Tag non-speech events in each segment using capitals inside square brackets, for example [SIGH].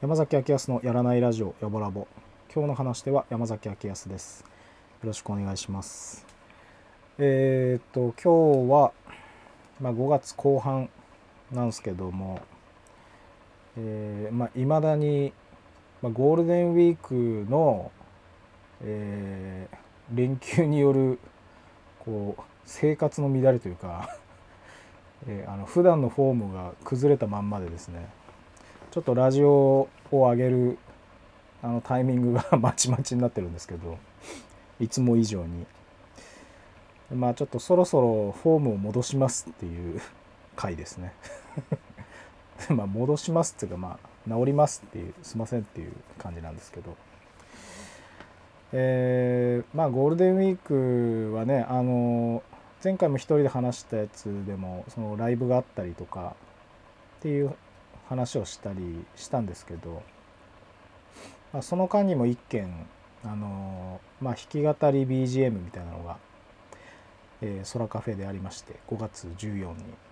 山崎明康のやらないラジオやぼラボ今日の話では山崎明康ですよろしくお願いしますえー、っと今日は、まあ、5月後半なんですけどもえー、まあ未だに、まあ、ゴールデンウィークの、えー、連休によるこう生活の乱れというか [LAUGHS] えー、あの普段のフォームが崩れたまんまでですねちょっとラジオを上げるあのタイミングが [LAUGHS] まちまちになってるんですけどいつも以上に。まあちょっとそろそろフォームを戻しますっていう回ですね。[LAUGHS] まあ戻しますっていうかまあ治りますっていうすいませんっていう感じなんですけど。えー、まあゴールデンウィークはねあの前回も一人で話したやつでもそのライブがあったりとかっていう話をしたりしたんですけど、まあ、その間にも一件あの、まあ、弾き語り BGM みたいなのが、えー、空カフェでありまして5月14に。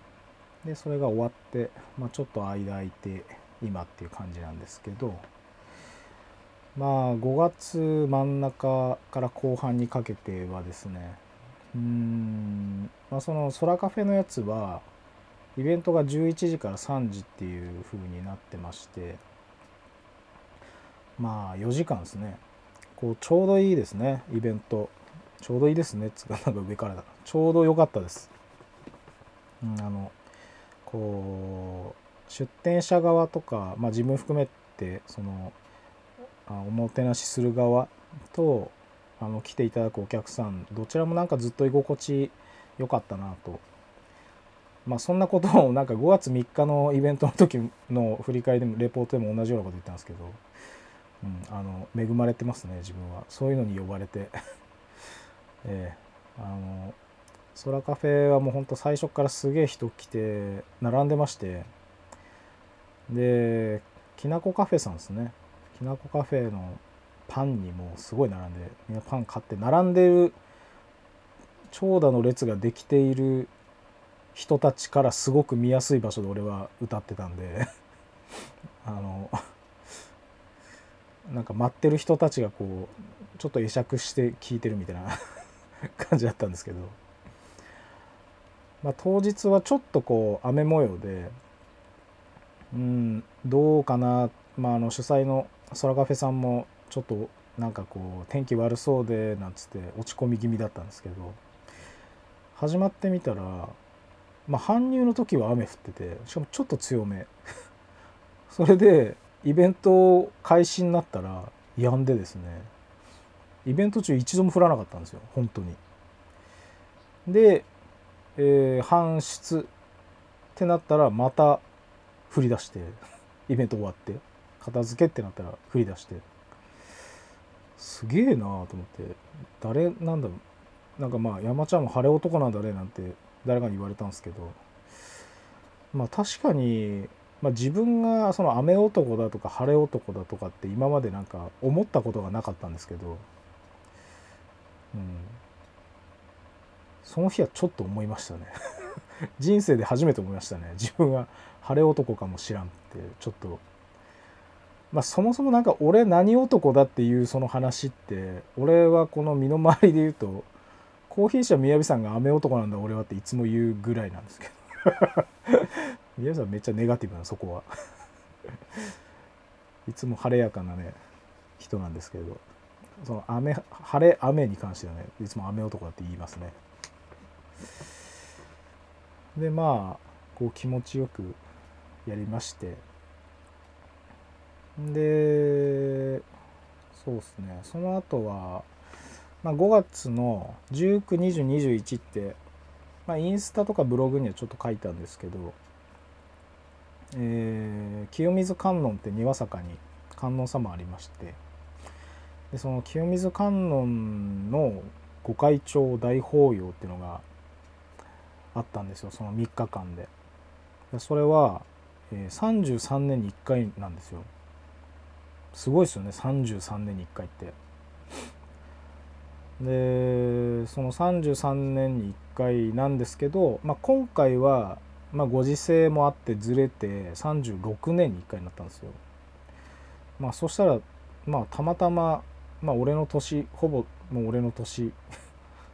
でそれが終わって、まあ、ちょっと間空いて今っていう感じなんですけどまあ5月真ん中から後半にかけてはですねうん、まあ、その空カフェのやつはイベントが11時から3時っていう風になってましてまあ4時間ですね。こうちょうどいいですねイベント。ちょうどいいですねつかなんか上からだ。ちょうど良かったです、あのこう出店者側とか、まあ、自分含めてそのあおもてなしする側とあの来ていただくお客さんどちらもなんかずっと居心地良かったなと。まあそんなことを [LAUGHS] なんか5月3日のイベントの時の振り返りでもレポートでも同じようなこと言ったんですけど、うん、あの恵まれてますね自分は。そういうのに呼ばれて。[LAUGHS] えー、あの空カフェはもうほんと最初からすげえ人来て並んでまして。できなこカフェさんですね。きなこカフェのパンにもすごい並んでみんなパン買って並んでる長蛇の列ができている人たちからすごく見やすい場所で俺は歌ってたんで。[LAUGHS] あのなんか待ってる人たちがこうちょっと会釈して聞いてるみたいな [LAUGHS] 感じだったんですけど、まあ、当日はちょっとこう雨模様でうんどうかな、まあ、あの主催の空カフェさんもちょっとなんかこう天気悪そうでなんつって落ち込み気味だったんですけど始まってみたらまあ、搬入の時は雨降っててしかもちょっと強め。[LAUGHS] それでイベント開始になったら止んでですね。イベント中一度も降らなかったんですよ本当に。で、えー、搬出ってなったらまた降り出してイベント終わって片付けってなったら降り出して。すげえなーと思って。誰なんだろう。なんかまあ山ちゃんも晴れ男なんだねなんて誰かに言われたんですけど。まあ確かに、まあ、自分がその雨男だとか晴れ男だとかって今までなんか思ったことがなかったんですけど、うん、その日はちょっと思いましたね。[LAUGHS] 人生で初めて思いましたね。自分は晴れ男かもしらんってちょっと。まあそもそもなんか俺何男だっていうその話って俺はこの身の回りで言うとコーヒー社みやびさんが雨男なんだ俺はっていつも言うぐらいなんですけど。みやびさんめっちゃネガティブなそこは。[LAUGHS] いつも晴れやかなね人なんですけど。その雨晴れ雨に関してはねいつも雨男だって言いますね。でまあこう気持ちよくやりまして。でそうですね。その後はまあ、5月の192021って、まあ、インスタとかブログにはちょっと書いたんですけど、えー、清水観音って庭坂に観音様ありましてでその清水観音の御開帳大法要っていうのがあったんですよその3日間で。でそれはえ、33年に1回なんですよ。すごいですよね33年に1回って。でその33年に1回なんですけど、まあ、今回は、まあ、ご時世もあってずれて36年に1回になったんですよ。まあそしたらまあたまたま、まあ、俺の年ほぼもう俺の年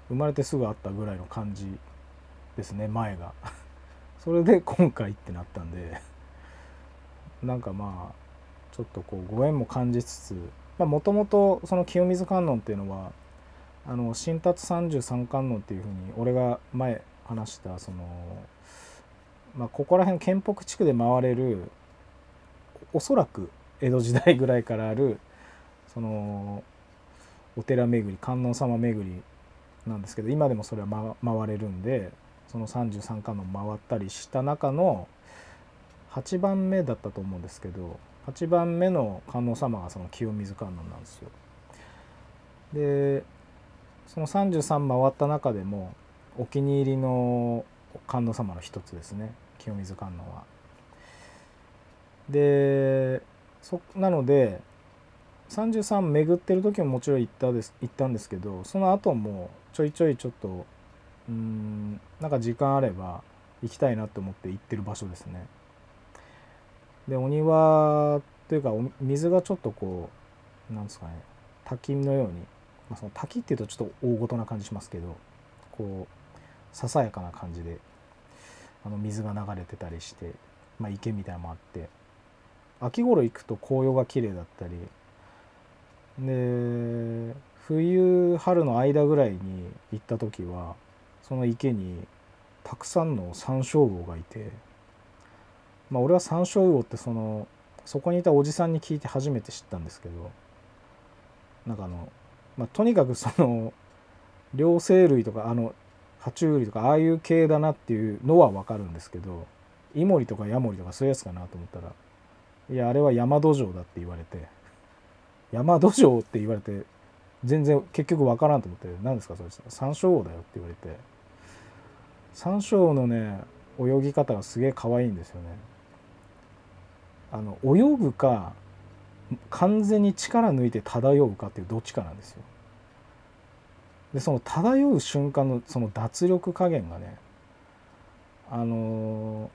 生まれてすぐあったぐらいの感じですね前が。[LAUGHS] それで今回ってなったんでなんかまあちょっとこうご縁も感じつつもともとその清水観音っていうのはあの新達33観音っていうふうに俺が前話したその、まあ、ここら辺県北地区で回れるおそらく江戸時代ぐらいからあるそのお寺巡り観音様巡りなんですけど今でもそれは、ま、回れるんでその33観音回ったりした中の8番目だったと思うんですけど8番目の観音様がその清水観音なんですよ。でその33回った中でもお気に入りの観音様の一つですね清水観音は。でそなので33巡ってる時ももちろん行ったです行ったんですけどその後もちょいちょいちょっとうんなんか時間あれば行きたいなと思って行ってる場所ですね。でお庭というか水がちょっとこうなんですかね滝のように、まあ、その滝っていうとちょっと大ごとな感じしますけどこうささやかな感じであの水が流れてたりして、まあ、池みたいなのもあって秋頃行くと紅葉が綺麗だったりで冬春の間ぐらいに行った時はその池にたくさんのサンショウウオがいてまあ俺はサンショウウオってそのそこにいたおじさんに聞いて初めて知ったんですけどなんかあの、まあ、とにかくその両生類とかあの爬虫類とかああいう系だなっていうのは分かるんですけどイモリとかヤモリとかそういうやつかなと思ったらいやあれは山土壌だって言われて山土壌って言われて全然結局分からんと思って何ですかそれ山椒魚だよって言われて山椒のね泳ぎ方がすげえ可愛いんですよね。あの泳ぐか完全に力抜いて漂うかっていうどっちかなんですよ。でその漂う瞬間のその脱力加減がねあの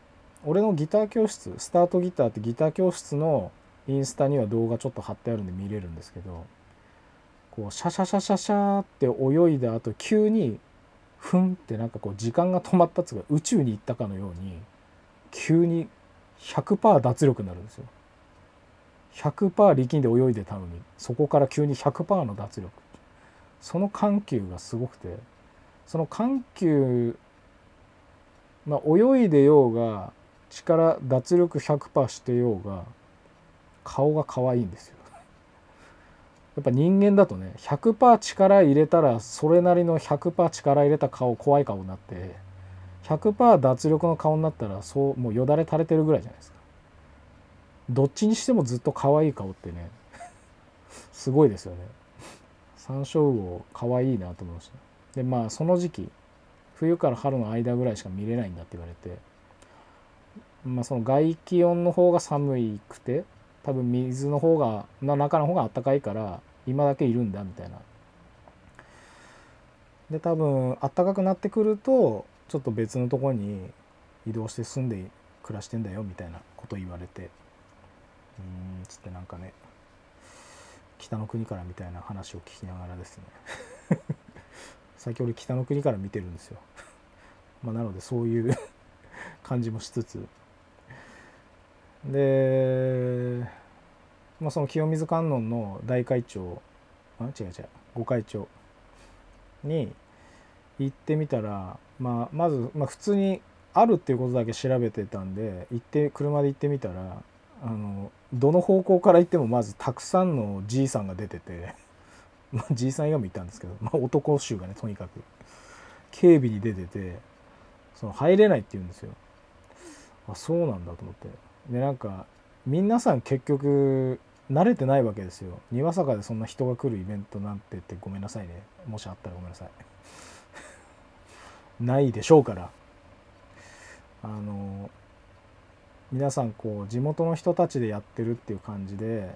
俺のギター教室スタートギターってギター教室のインスタには動画ちょっと貼ってあるんで見れるんですけどこうシャシャシャシャシャって泳いだ後急にふんってなんかこう時間が止まったっつうか宇宙に行ったかのように急に100%脱力になるんですよ。100%力んで泳いでたのにそこから急に100%の脱力その緩急がすごくてその緩急まあ泳いでようが力脱力100%してようが顔が可愛いんですよやっぱ人間だとね100%力入れたらそれなりの100%力入れた顔怖い顔になって100%脱力の顔になったらそうもうよだれ垂れてるぐらいじゃないですか。どっちにしてもずっと可愛い顔ってね [LAUGHS] すごいですよね。山椒魚可愛いなと思いました。でまあその時期冬から春の間ぐらいしか見れないんだって言われてまあその外気温の方が寒くて多分水の方が中の方が暖かいから今だけいるんだみたいな。で多分暖かくなってくるとちょっと別のとこに移動して住んで暮らしてんだよみたいなこと言われてうんつってなんかね北の国からみたいな話を聞きながらですね。最近俺北の国から見てるんですよ。[LAUGHS] まあなのでそういう [LAUGHS] 感じもしつつ。で、まあ、その清水観音の大会長あ違う違う御会長に行ってみたら、まあ、まず、まあ、普通にあるっていうことだけ調べてたんで行って車で行ってみたらあのどの方向から行ってもまずたくさんのじいさんが出てて、[LAUGHS] まあ、じいさん以外もいたんですけど、まあ、男衆がねとにかく警備に出ててその入れないって言うんですよ。あそうなんだと思って。でなんか皆さん結局慣れてないわけですよ。庭坂でそんな人が来るイベントなんてってごめんなさいね。もしあったらごめんなさい。[LAUGHS] ないでしょうから。あの皆さんこう地元の人たちでやってるっていう感じで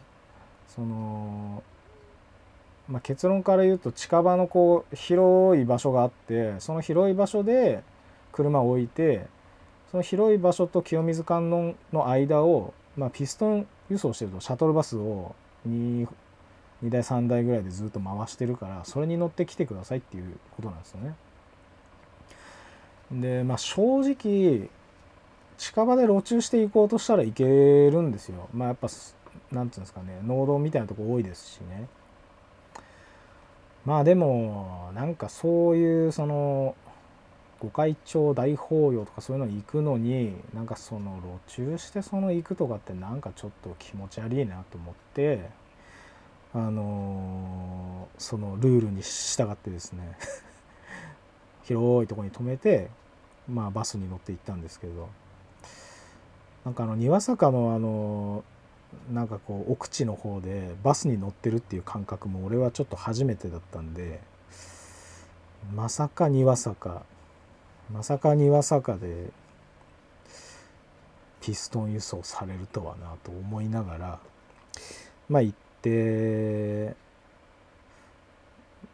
その、まあ、結論から言うと近場のこう広い場所があってその広い場所で車を置いてその広い場所と清水観音の間を、まあ、ピストン輸送してるとシャトルバスを 2, 2台3台ぐらいでずっと回してるからそれに乗ってきてくださいっていうことなんですよね。でまあ正直近場で路駐していこうとしたらいけるんですよ。まあやっぱ何て言うんですかね農道みたいなとこ多いですしね。まあでもなんかそういうその御開帳大法要とかそういうの行くのになんかその路駐してその行くとかってなんかちょっと気持ち悪いなと思ってあのー、そのルールに従ってですね [LAUGHS] 広いとこに止めてまあバスに乗って行ったんですけどなんかあの庭坂のあのなんかこう奥地の方でバスに乗ってるっていう感覚も俺はちょっと初めてだったんでまさか庭坂まさか庭坂でピストン輸送されるとはなと思いながらまあ行って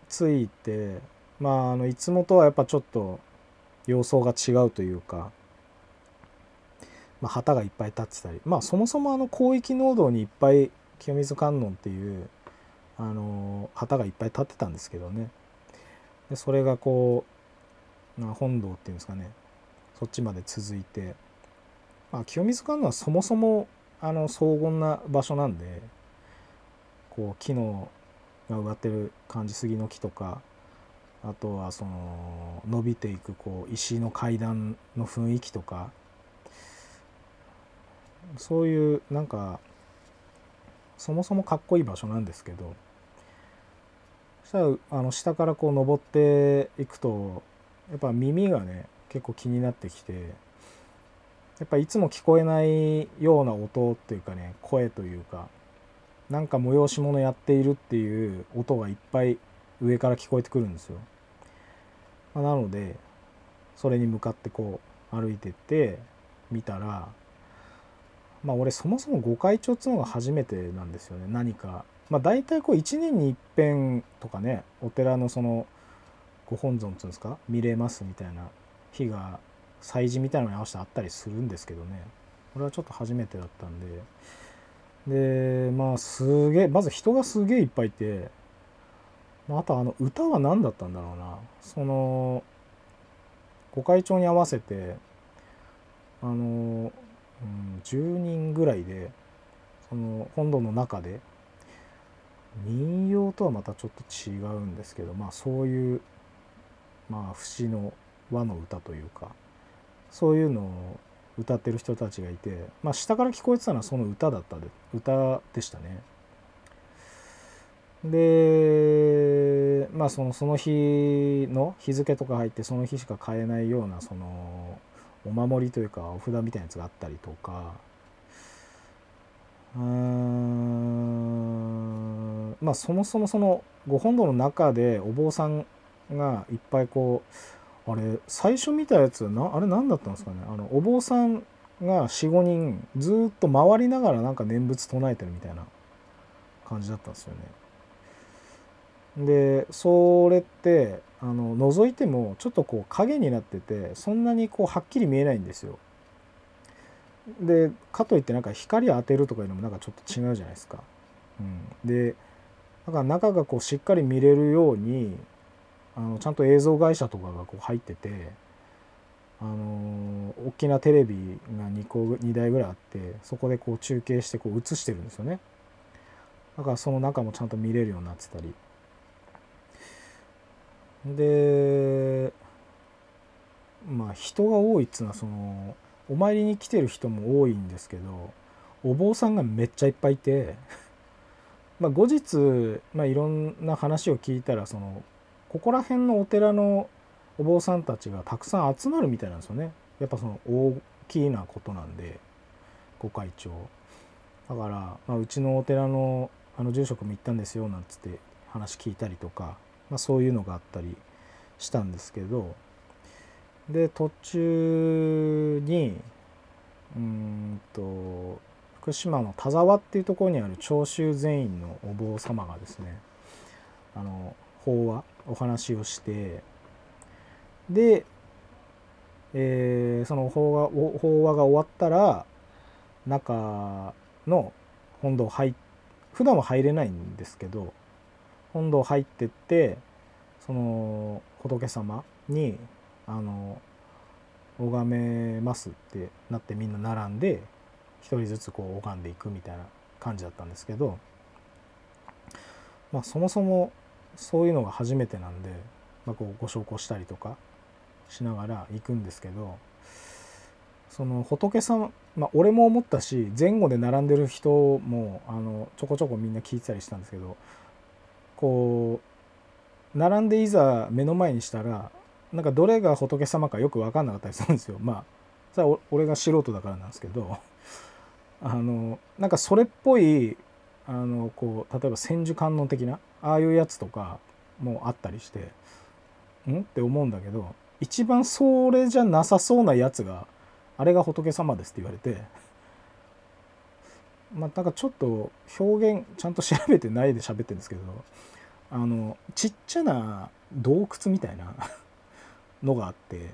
着いてまああのいつもとはやっぱちょっと様相が違うというか、まあ、旗がいっぱい立ってたりまあそもそもあの広域農道にいっぱい清水観音っていうあの旗がいっぱい立ってたんですけどね。でそれがこう本堂っていうんですかね。そっちまで続いて、まあ、清水観音はそもそもあの荘厳な場所なんでこう木のが植わってる感じ杉の木とかあとはその伸びていくこう石の階段の雰囲気とかそういうなんかそもそもかっこいい場所なんですけどそしたらあの下からこう登っていくとやっぱ耳がね結構気になってきてやっぱいつも聞こえないような音っていうかね声というかなんか催し物やっているっていう音がいっぱい上から聞こえてくるんですよ。まあ、なのでそれに向かってこう歩いてって見たらまあ俺そもそも御開帳っつうのが初めてなんですよね何か。まあ大体こう1年に一遍とかねお寺のそのご本尊っていうんですか？見れますみたいな日が祭事みたいなのに合わせてあったりするんですけどね。これはちょっと初めてだったんで。でまあすげえまず人がすげえいっぱいいてあとあの歌は何だったんだろうな。その御開帳に合わせてあの、うん、10人ぐらいでその本堂の中で民謡とはまたちょっと違うんですけどまあそういうまあ節の和の歌というかそういうのを歌ってる人たちがいて、まあ、下から聞こえてたのはその歌だったで歌でしたね。でまあそのその日の日付とか入ってその日しか買えないようなそのお守りというかお札みたいなやつがあったりとかうんまあそもそもそのご本堂の中でお坊さんがいっぱいこうあれ最初見たやつなあれ何だったんですかねあのお坊さんが45人ずっと回りながらなんか念仏唱えてるみたいな感じだったんですよね。でそれってあの覗いてもちょっとこう影になっててそんなにこうはっきり見えないんですよ。でかといってなんか光当てるとかいうのもなんかちょっと違うじゃないですか。うん、でだから中がこうしっかり見れるようにあのちゃんと映像会社とかがこう入っててあの大きなテレビが2個2台ぐらいあってそこでこう中継してこう映してるんですよね。だからその中もちゃんと見れるようになってたり。でまあ人が多いっつうのはそのお参りに来てる人も多いんですけどお坊さんがめっちゃいっぱいいてまあ後日、まあ、いろんな話を聞いたらそのここら辺のお寺のお坊さんたちがたくさん集まるみたいなんですよね。やっぱその大きなことなんで御開帳だから、まあ、うちのお寺のあの住職も行ったんですよなんつって話聞いたりとか、まあ、そういうのがあったりしたんですけどで途中にうんと福島の田沢っていうところにある長州全員のお坊様がですねあの法話お話をしてで、えー、その法話法話が終わったら中の本堂入普段は入れないんですけど本堂入ってってその仏様にあの拝めますってなってみんな並んで一人ずつこう拝んでいくみたいな感じだったんですけどまあそもそもそういうのが初めてなんで、まあ、こうご焼香したりとかしながら行くんですけどその仏様まあ俺も思ったし前後で並んでる人もあのちょこちょこみんな聞いてたりしたんですけどこう並んでいざ目の前にしたらなんかどれが仏様かよく分かんなかったりするんですよ。まあそれは俺が素人だからなんですけどあのなんかそれっぽいあのこう例えば千手観音的なああいうやつとかもあったりしてん？って思うんだけど一番それじゃなさそうなやつがあれが仏様ですって言われてまあなんかちょっと表現ちゃんと調べてないで喋ってるんですけどあのちっちゃな洞窟みたいな [LAUGHS] のがあって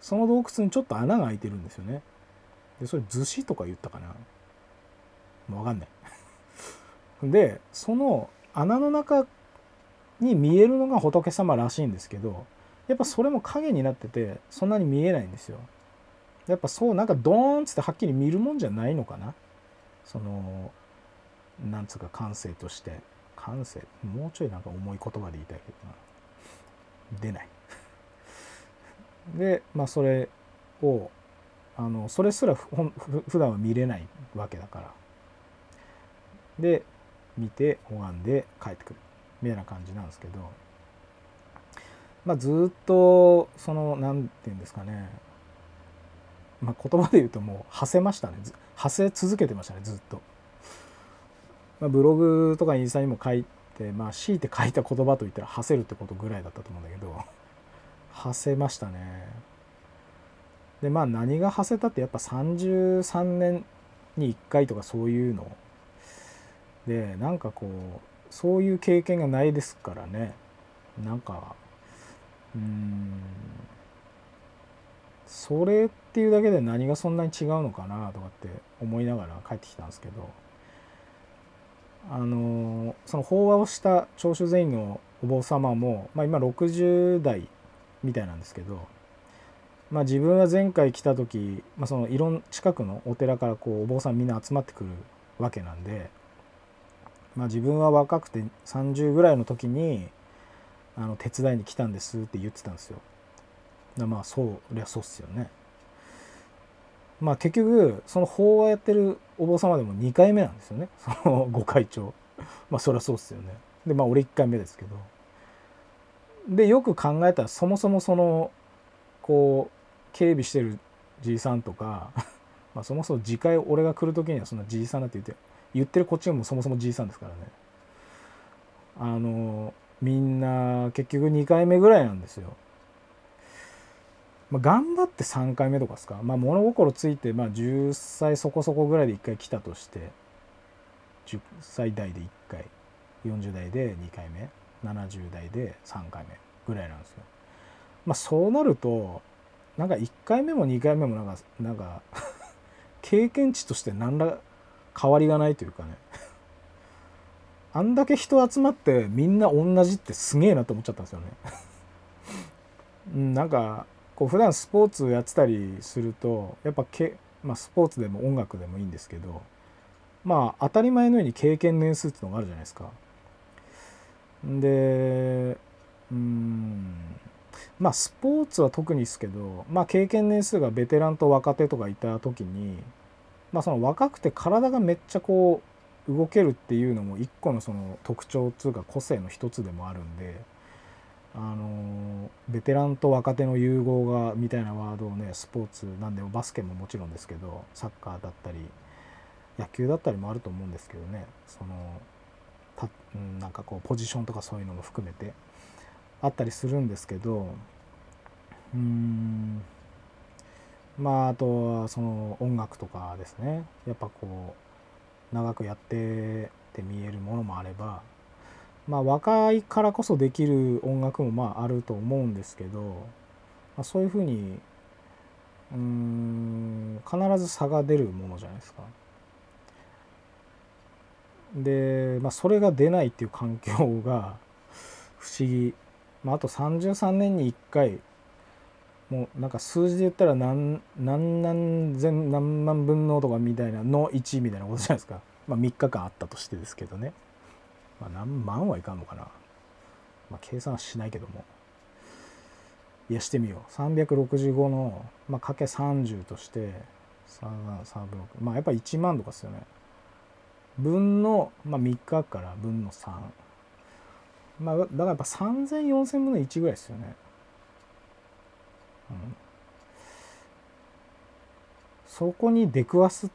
その洞窟にちょっと穴が開いてるんですよね。でそれ逗子とか言ったかな？分かんない。でその穴の中に見えるのが仏様らしいんですけどやっぱそれも影になっててそんなに見えないんですよ。やっぱそうなんかドーンっつってはっきり見るもんじゃないのかな。そのなんつうか感性として。感性もうちょいなんか重い言葉で言いたいけどな。出ない。[LAUGHS] でまあそれをあのそれすらふ普段は見れないわけだから。で見て拝んで帰ってくる。みたいな感じなんですけど。まあずっとその何て言うんですかね。まあ言葉で言うともう馳せましたね。馳せ続けてましたねずっと。まあ、ブログとかインスタにも書いてまあ強いて書いた言葉といったら馳せるってことぐらいだったと思うんだけど。馳せましたね。でまあ何が馳せたってやっぱ33年に1回とかそういうのでなんかこうそういう経験がないですからね。なんかうん。それっていうだけで何がそんなに違うのかなとかって思いながら帰ってきたんですけど。あのその法話をした長州全員のお坊様も、まあ、今60代みたいなんですけど、まあ、自分は前回来た時、まあ、そのいろん近くのお寺からこうお坊さんみんな集まってくるわけなんで、まあ、自分は若くて30ぐらいの時にあの手伝いに来たんですって言ってたんですよ。まあそうりゃそうっすよね。まあ結局その法話やってるお坊様でも2回目なんですよね [LAUGHS] そのご会長。まあそりゃそうっすよね。でまあ俺1回目ですけど。でよく考えたらそもそもそのこう警備してるじいさんとか [LAUGHS] まあそもそも次回俺が来る時にはそんなじいさんだって言って言ってるこっちもそもそもじいさんですからねあのみんな結局2回目ぐらいなんですよ。まあ、頑張って3回目とかですか、まあ、物心ついてまあ10歳そこそこぐらいで1回来たとして10歳代で1回40代で2回目70代で3回目ぐらいなんですよ。まあそうなるとなんか1回目も2回目もなんかなんか [LAUGHS] 経験値として何ら変わりがないというかね [LAUGHS] あんだけ人集まってみんな同じってすげえなと思っちゃったんですよね [LAUGHS] うん、なんかこう普段スポーツやってたりするとやっぱけ、まあ、スポーツでも音楽でもいいんですけどまあ当たり前のように経験年数ってのがあるじゃないですか。でうんまあスポーツは特にですけど、まあ、経験年数がベテランと若手とかいた時に、まあ、その若くて体がめっちゃこう動けるっていうのも一個のその特徴っていうか個性の一つでもあるんであのベテランと若手の融合がみたいなワードをねスポーツなんでもバスケももちろんですけどサッカーだったり野球だったりもあると思うんですけどねそのたなんかこうポジションとかそういうのも含めてあったりするんですけどうんまああとはその音楽とかですねやっぱこう長くやってって見えるものもあればまあ若いからこそできる音楽もまああると思うんですけど、まあ、そういうふうにうん必ず差が出るものじゃないですか。で、まあ、それが出ないっていう環境が不思議、まあ、あと33年に1回もうなんか数字で言ったら何何何千何万分のとかみたいなの1みたいなことじゃないですか、まあ、3日間あったとしてですけどね、まあ、何万はいかんのかな、まあ、計算はしないけども。いやしてみよう。365の、まあ、かけ30として3 3 6まあやっぱ1万とかですよね。分の、まあ、3日から分の3まあだからやっぱ30004000分の1ぐらいですよね。そこに出くわすっ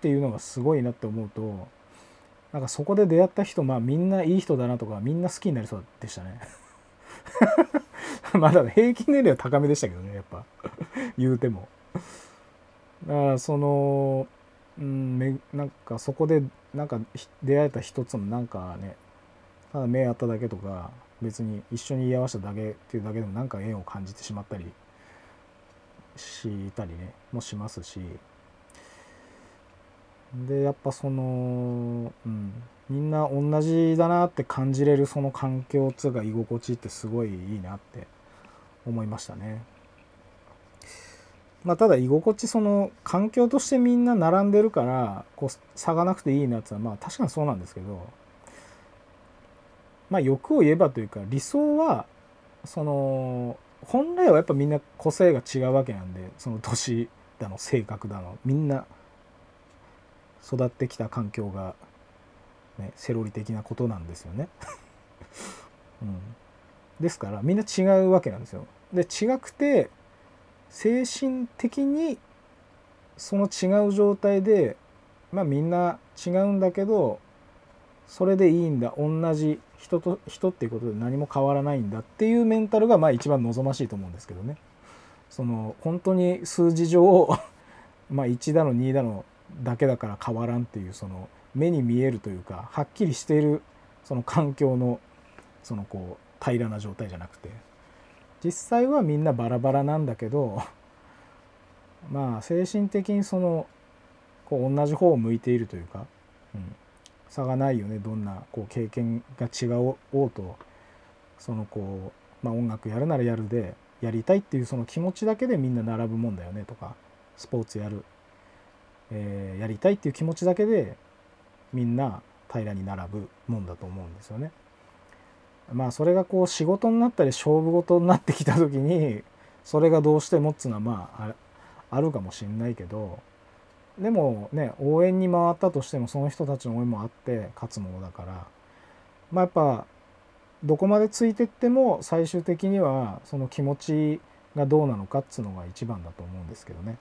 ていうのがすごいなって思うとなんかそこで出会った人まあみんないい人だなとかみんな好きになりそうでしたね。[LAUGHS] まだ平均年齢は高めでしたけどねやっぱ。言うても。だからそのうんめなんかそこでなんか出会えた一つのなんかねただ目合っただけとか別に一緒に居合わせただけっていうだけでもなんか縁を感じてしまったりしたりねもしますしでやっぱそのうんみんな同じだなって感じれるその環境っつうか居心地ってすごいいいなって思いましたね。まあ、ただ居心地その環境としてみんな並んでるからこう差がなくていいなってはまあ確かにそうなんですけどまあ欲を言えばというか理想はその本来はやっぱみんな個性が違うわけなんでその年だの性格だのみんな育ってきた環境が、ね、セロリ的なことなんですよね。[LAUGHS] うん、ですからみんな違うわけなんですよ。で違くて精神的にその違う状態でまあみんな違うんだけどそれでいいんだ。同じ人と人っていうことで何も変わらないんだっていうメンタルがまあ一番望ましいと思うんですけどね。その本当に数字上 [LAUGHS] まあ1だの2だのだけだから変わらんっていうその目に見えるというかはっきりしているその環境のそのこう平らな状態じゃなくて。実際はみんなバラバラなんだけどまあ精神的にそのこう同じ方を向いているというか、うん、差がないよねどんなこう経験が違おうとそのこう、まあ、音楽やるならやるでやりたいっていうその気持ちだけでみんな並ぶもんだよねとかスポーツやる、えー、やりたいっていう気持ちだけでみんな平らに並ぶもんだと思うんですよね。まあそれがこう仕事になったり勝負事になってきた時にそれがどうしてもっつうのはまああるかもしんないけどでもね応援に回ったとしてもその人たちの応援もあって勝つものだからまあやっぱどこまでついてっても最終的にはその気持ちがどうなのかっつうのが一番だと思うんですけどね。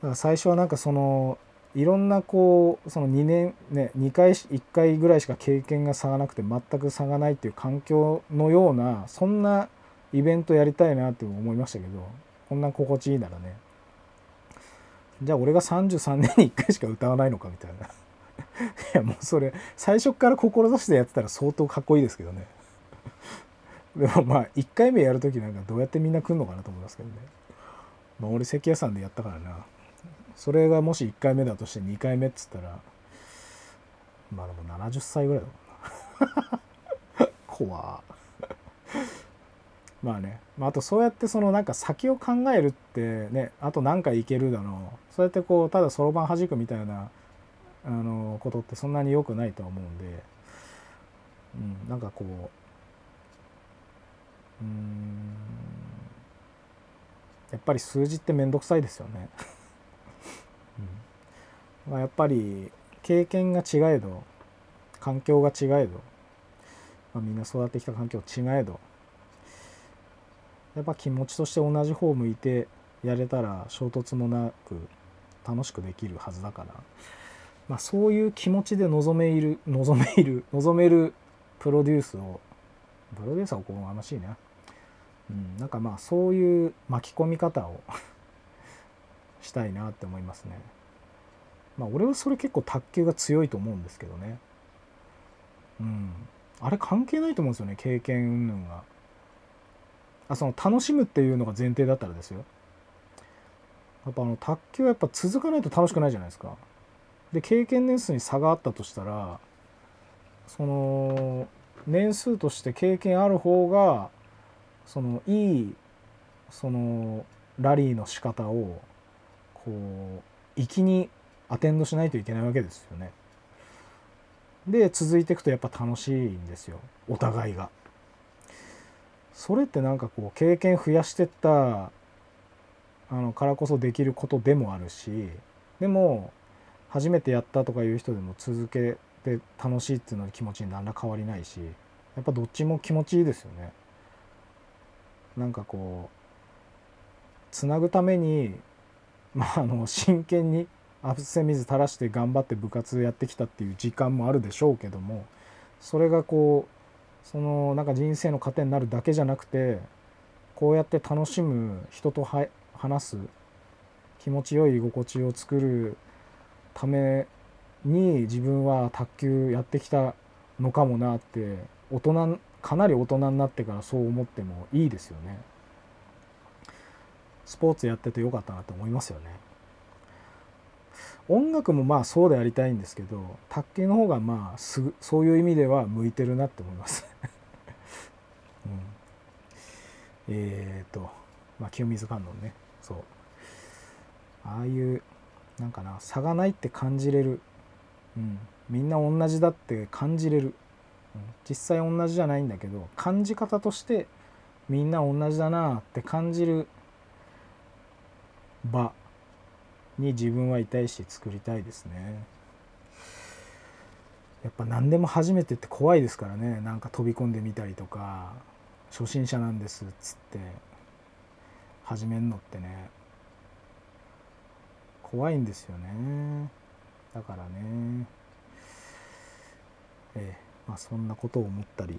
だから最初はなんかそのいろんなこうその2年ね2回1回ぐらいしか経験が差がなくて全く差がないっていう環境のようなそんなイベントやりたいなって思いましたけどこんな心地いいならねじゃあ俺が33年に1回しか歌わないのかみたいな。[LAUGHS] いやもうそれ最初から志してやってたら相当かっこいいですけどね。[LAUGHS] でもまあ1回目やる時なんかどうやってみんな来るのかなと思いますけどね。まあ俺関屋さんでやったからな。それがもし1回目だとして2回目っつったらまあでも70歳ぐらいだもんな。[LAUGHS] 怖まあね、まあ、あとそうやってそのなんか先を考えるってねあと何回いけるだろう。そうやってこうただそろばん弾くみたいなあのことってそんなに良くないとは思うんで、うん、なんかこううんやっぱり数字って面倒くさいですよね。うん。まあ、やっぱり経験が違えど環境が違えど、まあ、みんな育ってきた環境違えどやっぱ気持ちとして同じ方向いてやれたら衝突もなく楽しくできるはずだから、まあ、そういう気持ちで望めいる [LAUGHS] 望める [LAUGHS] 望めるプロデュースをプロデューサーをこう話しいな、うん、なんかまあそういう巻き込み方を [LAUGHS] したいなって思いますね。まあ俺はそれ結構卓球が強いと思うんですけどね。うん。あれ関係ないと思うんですよね経験云々が。あその楽しむっていうのが前提だったらですよやっぱあの卓球はやっぱ続かないと楽しくないじゃないですかで経験年数に差があったとしたらその年数として経験ある方がそのいいそのラリーの仕方をこう粋にアテンドしないといけないわけですよね。で続いていくとやっぱ楽しいんですよお互いが。それってなんかこう経験増やしてったあのからこそできることでもあるしでも初めてやったとかいう人でも続けて楽しいっていうの気持ちに何ら変わりないしやっぱどっちも気持ちいいですよね。なんかこうつなぐためにまああの真剣に汗水垂らして頑張って部活やってきたっていう時間もあるでしょうけどもそれがこうそのなんか人生の糧になるだけじゃなくてこうやって楽しむ人と話す気持ちよい居心地を作るために自分は卓球やってきたのかもなって大人かなり大人になってからそう思ってもいいですよね。スポーツやっててよかったなと思いますよね。音楽もまあそうでありたいんですけど卓球の方がまあすそういう意味では向いてるなって思います。[LAUGHS] うん、えっ、ー、とまあ清水観音ね。そう。ああいうなんかな差がないって感じれる、うん、みんな同じだって感じれる、うん、実際同じじゃないんだけど感じ方としてみんな同じだなって感じる場。に自分はいたいし作りたいですね。やっぱ何でも初めてって怖いですからね。なんか飛び込んでみたりとか初心者なんですっつって始めんのってね。怖いんですよね。だからね。ええまあそんなことを思ったり。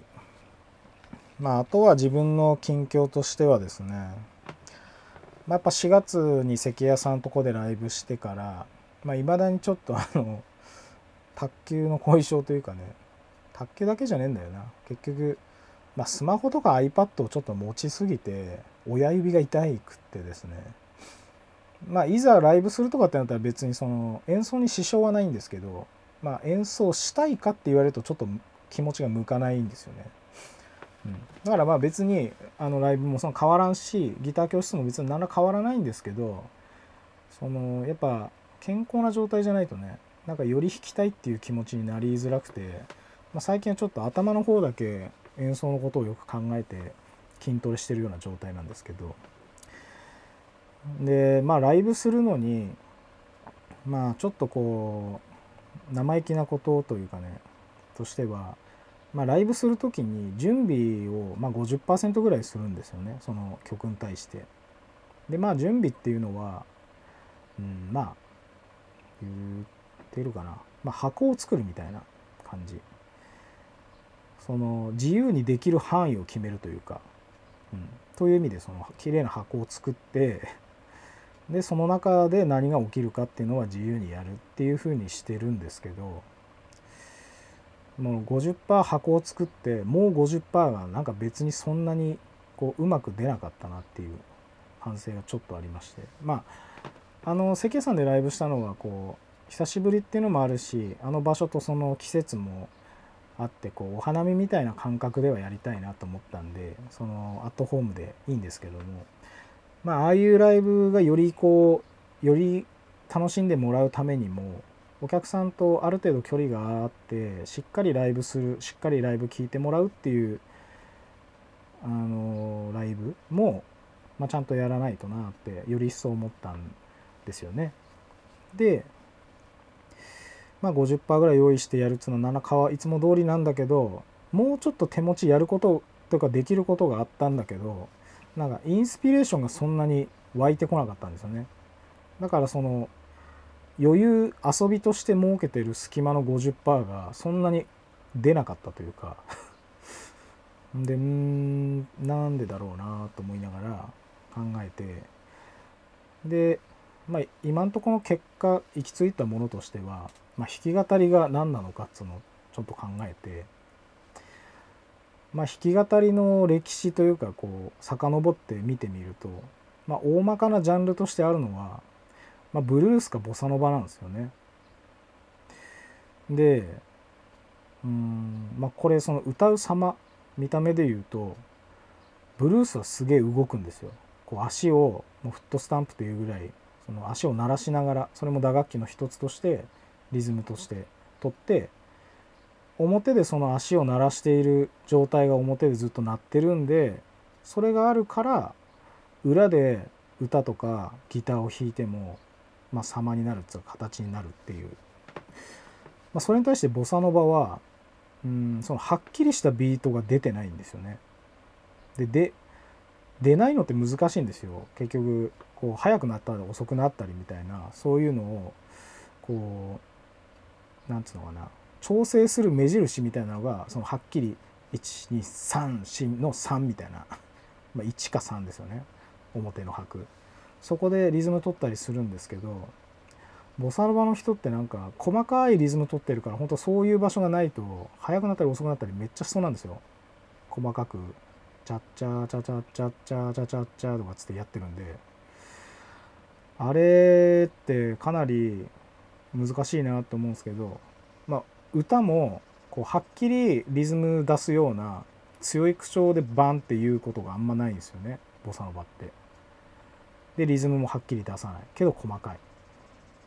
まああとは自分の近況としてはですね。まあ、やっぱ4月に関谷さんとこでライブしてからいまあ、未だにちょっとあの卓球の後遺症というかね卓球だけじゃねえんだよな結局、まあ、スマホとか iPad をちょっと持ちすぎて親指が痛いくってですねまあいざライブするとかってなったら別にその演奏に支障はないんですけど、まあ、演奏したいかって言われるとちょっと気持ちが向かないんですよね。うん、だからまあ別にあのライブもその変わらんしギター教室も別に何ら変わらないんですけどそのやっぱ健康な状態じゃないとねなんかより弾きたいっていう気持ちになりづらくて、まあ、最近はちょっと頭の方だけ演奏のことをよく考えて筋トレしてるような状態なんですけど。でまあライブするのにまあちょっとこう生意気なことというかねとしてはまあ、ライブする時に準備をまあ50%ぐらいするんですよねその曲に対して。でまあ準備っていうのは、うん、まあ言ってるかな、まあ、箱を作るみたいな感じ。その自由にできる範囲を決めるというか、うん、という意味でその綺麗な箱を作ってでその中で何が起きるかっていうのは自由にやるっていうふうにしてるんですけどもう50%箱を作ってもう50%がなんか別にそんなにこううまく出なかったなっていう反省がちょっとありまして。まああの関谷さんでライブしたのはこう久しぶりっていうのもあるしあの場所とその季節もあってこうお花見みたいな感覚ではやりたいなと思ったんでそのアットホームでいいんですけども。まあああいうライブがよりこうより楽しんでもらうためにもお客さんとある程度距離があってしっかりライブするしっかりライブ聴いてもらうっていうあのライブも、まあ、ちゃんとやらないとなってより一層思ったんですよね。で、まあ、50%ぐらい用意してやるっつうのは7はいつも通りなんだけどもうちょっと手持ちやることとかできることがあったんだけどなんかインスピレーションがそんなに湧いてこなかったんですよね。だからその余裕遊びとして設けてる隙間の50%がそんなに出なかったというか。[LAUGHS] でうんなんでだろうなと思いながら考えて。でまあ、今んとこの結果行き着いたものとしては、まあ、弾き語りが何なのかっつうのをちょっと考えて、まあ、弾き語りの歴史というかこう遡って見てみると、まあ、大まかなジャンルとしてあるのは、まあ、ブルースかボサノバなんですよね。でうんまあこれその歌う様見た目で言うとブルースはすげえ動くんですよ。こう足をもうフットスタンプというぐらいその足を鳴らしながらそれも打楽器の一つとしてリズムとして取って表でその足を鳴らしている状態が表でずっと鳴ってるんでそれがあるから裏で歌とかギターを弾いてもまあ様になるっていうか形になるっていう、まあ、それに対してボサノバはうんそのはっきりしたビートが出てないんですよね。でで出ないのって難しいんですよ。結局こう速くなったり遅くなったりみたいなそういうのをこうなんつうのかな調整する目印みたいなのがそのはっきり1234の3みたいな、まあ、1か3ですよね。表の拍そこでリズム取ったりするんですけどボサノバの人ってなんか細かいリズム取ってるから本当そういう場所がないと速くなったり遅くなったりめっちゃしそうなんですよ細かくチャッチャーチャチャチャチャチャチャチャとかつってやってるんであれってかなり難しいなと思うんですけどまあ歌もこうはっきりリズム出すような強い口調でバンっていうことがあんまないんですよねボサノバって。でリズムもはっきり出さないけど細かい。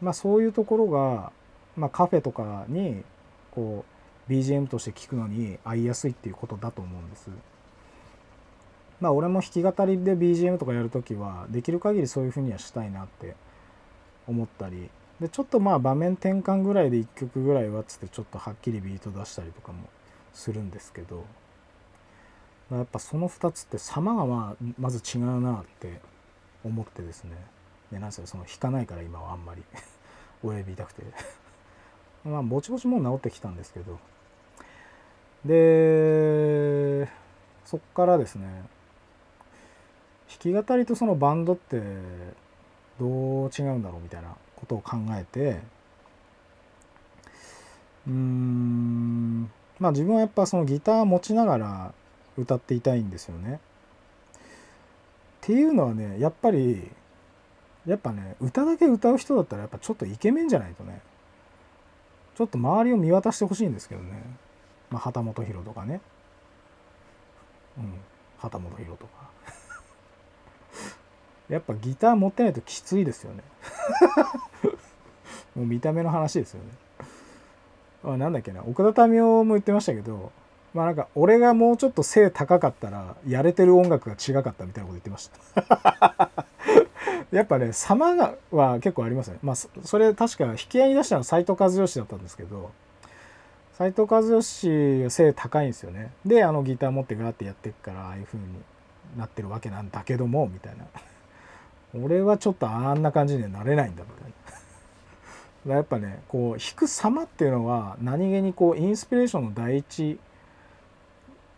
まあそういうところが、まあ、カフェとかにこう BGM として聴くのに合いやすいっていうことだと思うんです。まあ俺も弾き語りで BGM とかやるときはできる限りそういうふうにはしたいなって思ったりでちょっとまあ場面転換ぐらいで1曲ぐらいはつってちょっとはっきりビート出したりとかもするんですけどまやっぱその2つって様がまあまず違うなって思ってですね。でなんせその弾かないから今はあんまり。[LAUGHS] 親指痛くて。[LAUGHS] まあぼちぼちもう治ってきたんですけど。でそっからですね。弾き語りとそのバンドってどう違うんだろうみたいなことを考えて。うーん。まあ自分はやっぱそのギター持ちながら歌っていたいんですよね。っていうのはねやっぱりやっぱね歌だけ歌う人だったらやっぱちょっとイケメンじゃないとねちょっと周りを見渡してほしいんですけどね、まあ、旗本博とかね。うん。旗本博とか。[LAUGHS] やっぱギター持ってないときついですよね。[LAUGHS] もう見た目の話ですよね。あなんだっけな。奥田民生も言ってましたけどまあなんか俺がもうちょっと背高かったらやれてる音楽が違かったみたいなこと言ってました。[LAUGHS] やっぱね様は結構ありますね。まあそれ確か引き合いに出したのは斎藤和義だったんですけど斎藤和義背高いんですよね。であのギター持ってガーってやってっからああいう風になってるわけなんだけどもみたいな。俺はちょっとあんな感じにはなれないんだみたいな。やっぱねこう弾く様っていうのは何気にこうインスピレーションの第一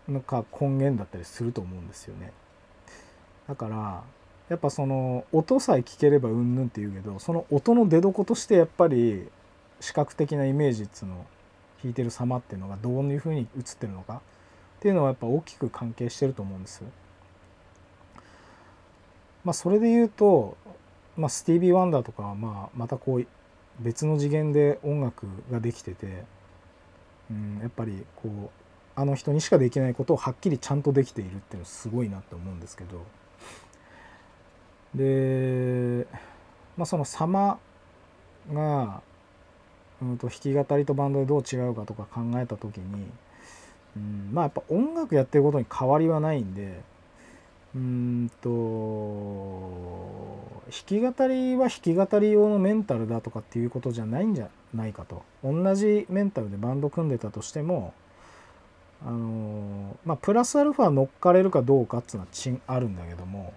のか根源だったりすると思うんですよねだからやっぱその音さえ聞ければうんぬんって言うけどその音の出どことしてやっぱり視覚的なイメージっつうの弾いてる様っていうのがどういうふうに映ってるのかっていうのはやっぱ大きく関係してると思うんです。まあ、それで言うと、まあ、スティービー・ワンダーとかはまあまたこう別の次元で音楽ができてて、うん、やっぱりこうあの人にしかできないことをはっきりちゃんとできているっていうのすごいなって思うんですけど。で、まあ、その様が、うん、と弾き語りとバンドでどう違うかとか考えた時に、うん、まあやっぱ音楽やってることに変わりはないんでうんと弾き語りは弾き語り用のメンタルだとかっていうことじゃないんじゃないかと。同じメンタルでバンド組んでたとしてもあのまあプラスアルファ乗っかれるかどうかっていうのはちあるんだけども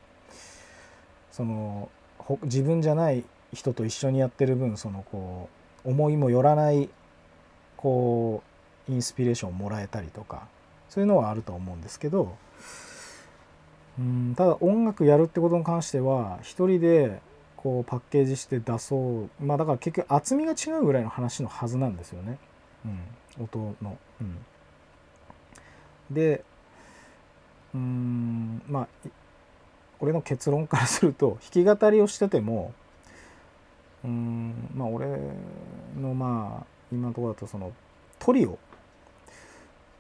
その自分じゃない人と一緒にやってる分そのこう思いもよらないこうインスピレーションをもらえたりとかそういうのはあると思うんですけどうんただ音楽やるってことに関しては一人でこうパッケージして出そうまあだから結局厚みが違うぐらいの話のはずなんですよね、うん、音の。うん、でうんまあ俺の結論からすると [LAUGHS] 弾き語りをしててもうんまあ俺のまあ今のところだとそのトリオ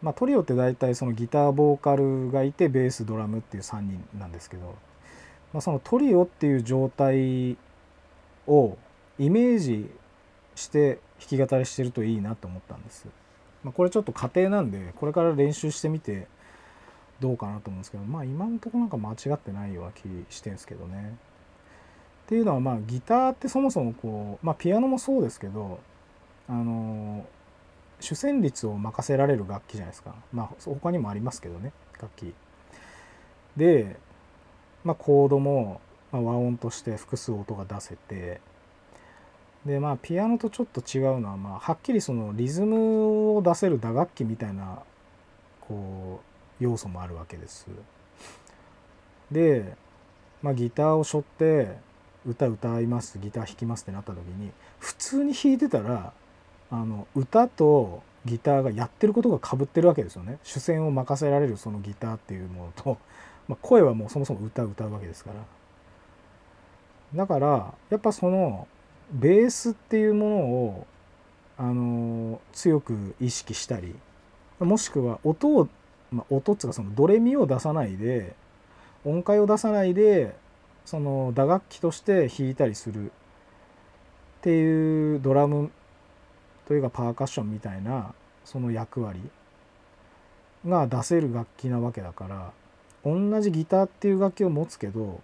まあトリオって大体そのギターボーカルがいてベースドラムっていう3人なんですけど、まあ、そのトリオっていう状態をイメージして弾き語りしてるといいなと思ったんです。まあ、これちょっと過程なんでこれから練習してみてどうかなと思うんですけどまあ今のところなんか間違ってないような気してんですけどね。っていうのはまあギターってそもそもこうまあピアノもそうですけどあの主旋律を任せられる楽器じゃないですかまあ他にもありますけどね楽器。で、まあ、コードも和音として複数音が出せてでまあピアノとちょっと違うのは、まあ、はっきりそのリズムを出せる打楽器みたいなこう要素もあるわけです。で、まあ、ギターを背負って歌歌いますギター弾きますってなった時に普通に弾いてたらあの歌とギターがやってることがかぶってるわけですよね。主戦を任せられるそのギターっていうものと、[LAUGHS] まあ、声はもうそもそも歌歌うわけですから。だからやっぱそのベースっていうものをあの強く意識したりもしくは音をまあ、音っつうかそのドレミを出さないで音階を出さないでその打楽器として弾いたりする。っていうドラムというかパーカッションみたいなその役割が出せる楽器なわけだから同じギターっていう楽器を持つけど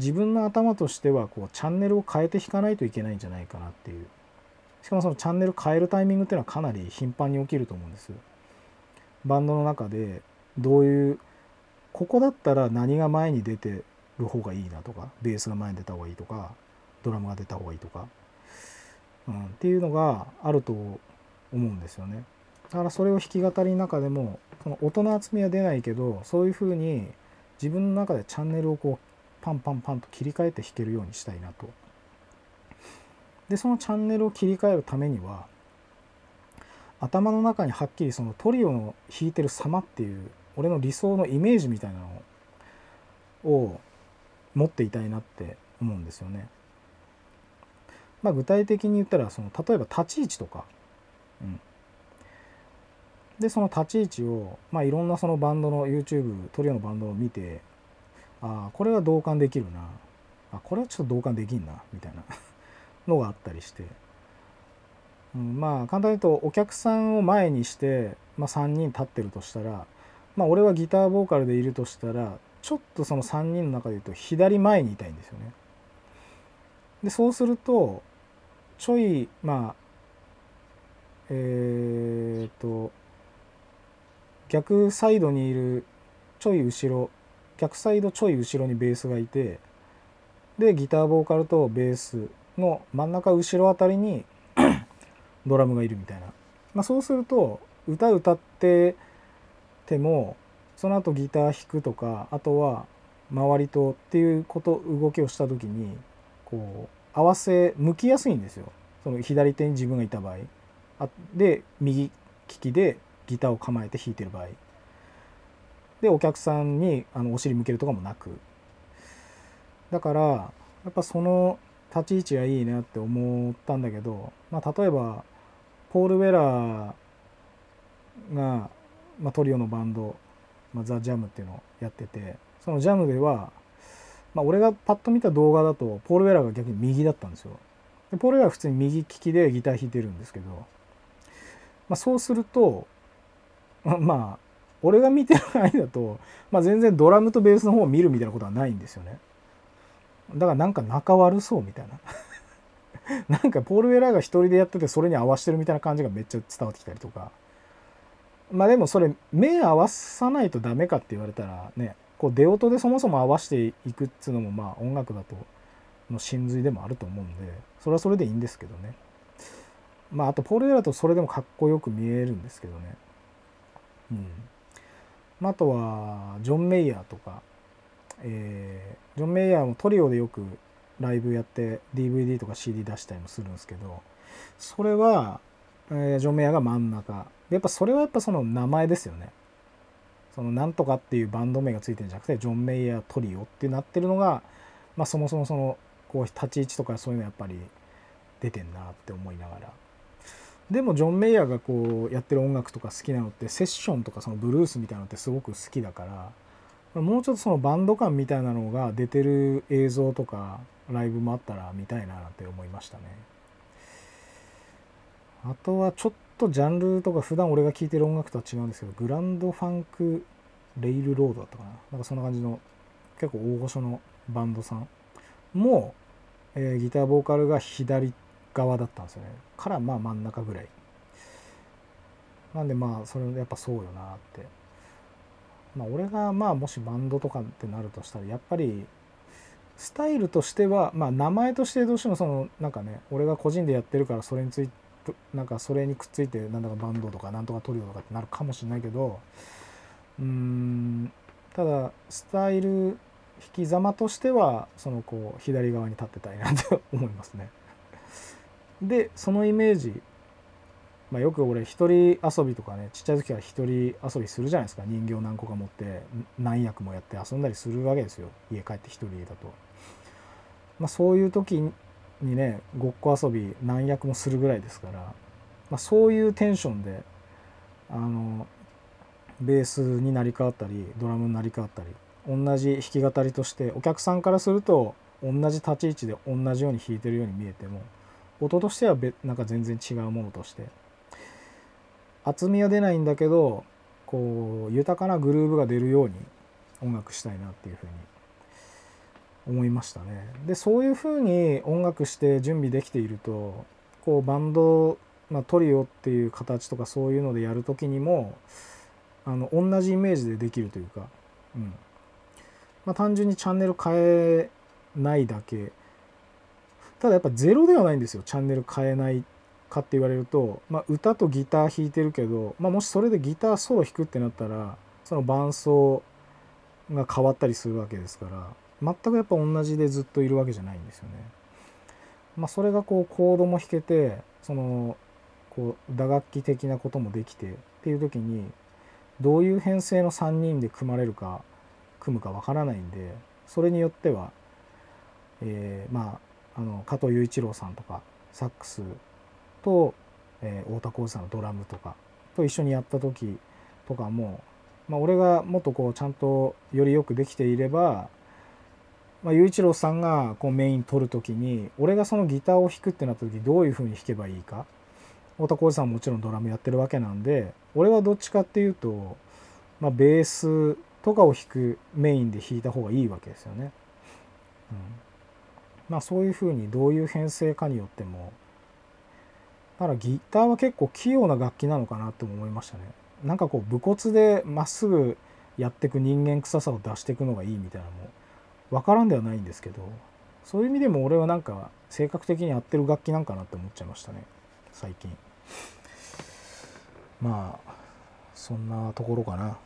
自分の頭としてはこうチャンネルを変えて弾かないといけないんじゃないかなっていう。しかもそのチャンネル変えるタイミングっていうのはかなり頻繁に起きると思うんです。バンドの中でどういうここだったら何が前に出てる方がいいなとかベースが前に出た方がいいとかドラムが出た方がいいとか、うん、っていうのがあると思うんですよね。だからそれを弾き語りの中でもその音の厚みは出ないけどそういうふうに自分の中でチャンネルをこうパンパンパンと切り替えて弾けるようにしたいなと。でそのチャンネルを切り替えるためには頭の中にはっきりそのトリオの弾いてる様っていう俺の理想のイメージみたいなのを持っていたいなって思うんですよね。まあ、具体的に言ったらその例えば立ち位置とか、うん、でその立ち位置を、まあ、いろんなそのバンドの YouTube トリオのバンドを見てあこれは同感できるな。あこれはちょっと同感できんな。みたいな。[LAUGHS] のがあったりして。うん、まあ簡単に言うとお客さんを前にして、まあ、3人立ってるとしたら、まあ、俺はギターボーカルでいるとしたらちょっとその3人の中で言うと左前にいたいんですよね。でそうするとちょいまあえー、っと逆サイドにいるちょい後ろ逆サイドちょい後ろにベースがいてでギターボーカルとベースの真ん中後ろあたりに [CLEARS THROAT] ドラムがいるみたいな、まあ、そうすると歌歌っててもその後ギター弾くとかあとは周りとっていうこと動きをした時にこう合わせ向きやすいんですよ。その左手に自分がいた場合。あで右利きでギターを構えて弾いてる場合。でお客さんにあのお尻向けるとかもなくだからやっぱその立ち位置がいいなって思ったんだけど、まあ、例えばポール・ウェラーが、まあ、トリオのバンド、まあ、ザ・ジャムっていうのをやっててそのジャムでは、まあ、俺がパッと見た動画だとポール・ウェラーが逆に右だったんですよ。でポール・ウェラーは普通に右利きでギター弾いてるんですけど、まあ、そうするとまあ俺が見てる範囲だと、まあ、全然ドラムとベースの方を見るみたいなことはないんですよね。だからなんか仲悪そうみたいな。[LAUGHS] なんかポール・ウェラーが一人でやっててそれに合わしてるみたいな感じがめっちゃ伝わってきたりとか。まあでもそれ目合わさないとダメかって言われたらねこう出音でそもそも合わしていくっつうのもまあ音楽だとの真髄でもあると思うんでそれはそれでいいんですけどね。まああとポール・ウェラーとそれでもかっこよく見えるんですけどね。うん。あとはジョン・メイヤーとかえー、ジョン・メイヤーもトリオでよくライブやって DVD とか CD 出したりもするんですけどそれは、えー、ジョン・メイヤーが真ん中。やっぱそれはやっぱその名前ですよね。そのなんとかっていうバンド名がついてるんじゃなくてジョン・メイヤートリオってなってるのが、まあ、そもそもそのこう立ち位置とかそういうのやっぱり出てんなって思いながら。でもジョン・メイヤーがこうやってる音楽とか好きなのってセッションとかそのブルースみたいなのってすごく好きだからもうちょっとそのバンド感みたいなのが出てる映像とかライブもあったら見たいななんて思いましたね。あとはちょっとジャンルとか普段俺が聴いてる音楽とは違うんですけどグランドファンクレイルロードだったかな。なんかそんな感じの結構大御所のバンドさんも、えー、ギターボーカルが左側だったんですよね。からまあ真ん中ぐらいなんでまあそれやっぱそうよなってまあ俺がまあもしバンドとかってなるとしたらやっぱりスタイルとしてはまあ名前としてどうしてもそのなんかね俺が個人でやってるからそれについてなんかそれにくっついてなんだかバンドとかなんとかトリオとかってなるかもしれないけどうーんただスタイル引きざまとしてはそのこう左側に立ってたいなと思いますね。でそのイメージ、まあ、よく俺一人遊びとかねちっちゃい時から一人遊びするじゃないですか。人形何個か持って何役もやって遊んだりするわけですよ。家帰って一人だと。まあ、そういう時にねごっこ遊び何役もするぐらいですから、まあ、そういうテンションであのベースになり変わったりドラムになり変わったり同じ弾き語りとしてお客さんからすると同じ立ち位置で同じように弾いてるように見えても音としてはなんか全然違うものとして厚みは出ないんだけどこう豊かなグルーヴが出るように音楽したいなっていうふうに思いましたね。でそういうふうに音楽して準備できているとこうバンド、まあ、トリオっていう形とかそういうのでやる時にもあの同じイメージでできるというか、うんまあ、単純にチャンネル変えないだけただやっぱゼロではないんですよチャンネル変えないかって言われると、まあ、歌とギター弾いてるけど、まあ、もしそれでギターソロ弾くってなったらその伴奏が変わったりするわけですから全くやっぱ同じでずっといるわけじゃないんですよね。まあ、それがこうコードも弾けてそのこう打楽器的なこともできてっていう時にどういう編成の3人で組まれるか組むかわからないんでそれによっては、え、まああの加藤雄一郎さんとかサックスと、えー、太田浩二さんのドラムとかと一緒にやった時とかも、まあ、俺がもっとこうちゃんとよりよくできていれば、まあ、雄一郎さんがこうメイン取る時に俺がそのギターを弾くってなった時どういうふうに弾けばいいか太田浩二さんももちろんドラムやってるわけなんで俺はどっちかっていうと、まあ、ベースとかを弾くメインで弾いた方がいいわけですよね。うんまあそういうふうにどういう編成かによってもだからギターは結構器用な楽器なのかなって思いましたね。なんかこう武骨でまっすぐやっていく人間臭さを出していくのがいいみたいなのも分からんではないんですけどそういう意味でも俺はなんか性格的に合ってる楽器なんかなって思っちゃいましたね。最近。まあそんなところかな。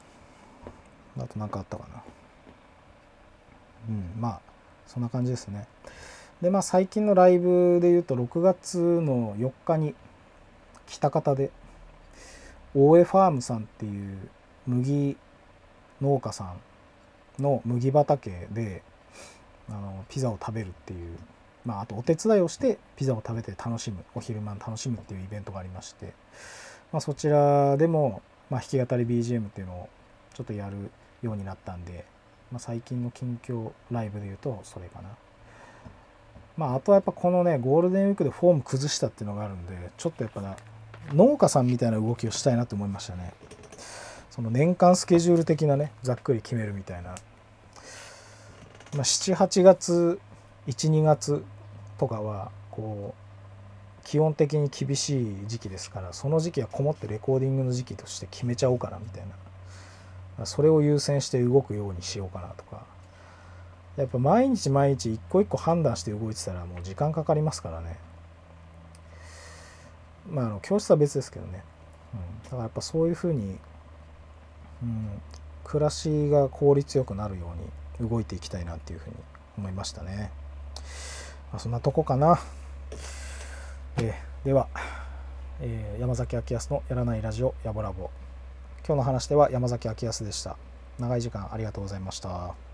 あと何かあったかな。うんまあそんな感じですね。でまあ最近のライブで言うと6月の4日に北方で大江ファームさんっていう麦農家さんの麦畑であのピザを食べるっていうまあ、あとお手伝いをしてピザを食べて楽しむお昼間楽しむっていうイベントがありまして、まあ、そちらでも、まあ、弾き語り BGM っていうのをちょっとやるようになったんで、まあ、最近の近況ライブで言うとそれかな。まあ、あとはやっぱこのねゴールデンウィークでフォーム崩したっていうのがあるんでちょっとやっぱな農家さんみたいな動きをしたいなと思いましたね。その年間スケジュール的なねざっくり決めるみたいな、まあ、78月12月とかはこう基本的に厳しい時期ですからその時期はこもってレコーディングの時期として決めちゃおうかなみたいな。それを優先して動くようにしようかなとか。やっぱ毎日毎日一個一個判断して動いてたらもう時間かかりますからねまああの教室は別ですけどね、うん、だからやっぱそういうふうに、うん、暮らしが効率よくなるように動いていきたいなっていうふうに思いましたねあ、そんなとこかな。え、では、えー、山崎明康のやらないラジオやぼらぼ。今日の話では山崎明康でした。長い時間ありがとうございました。